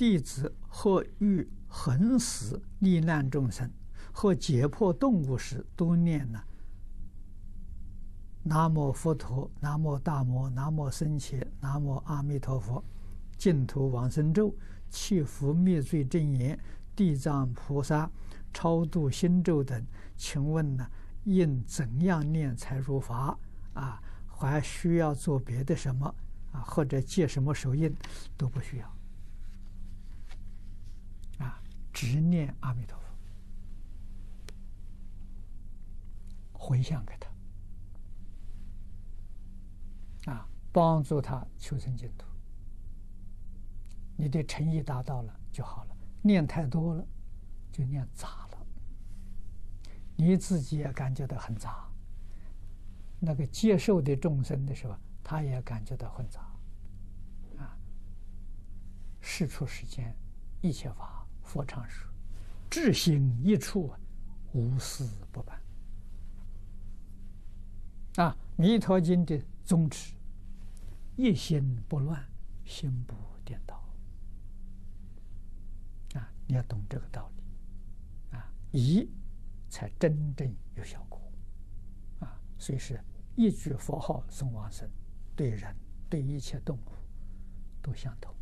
弟子或欲横死罹难众生，或解破动物时，都念呢。南无佛陀，南无大摩，南无僧伽，南无阿弥陀佛，净土往生咒，祈福灭罪真言，地藏菩萨超度心咒等，请问呢，应怎样念才如法？啊，还需要做别的什么？啊，或者借什么手印都不需要。啊，只念阿弥陀佛，回向给他。啊，帮助他求生净土，你的诚意达到了就好了。念太多了，就念杂了，你自己也感觉到很杂。那个接受的众生的时候，他也感觉到很杂。啊，世出世间，一切法佛常说，至心一处，无私不办。啊，《弥陀经》的。宗旨：一心不乱，心不颠倒。啊，你要懂这个道理，啊，一才真正有效果。啊，所以是一句佛号送往生，对人对一切动物都相同。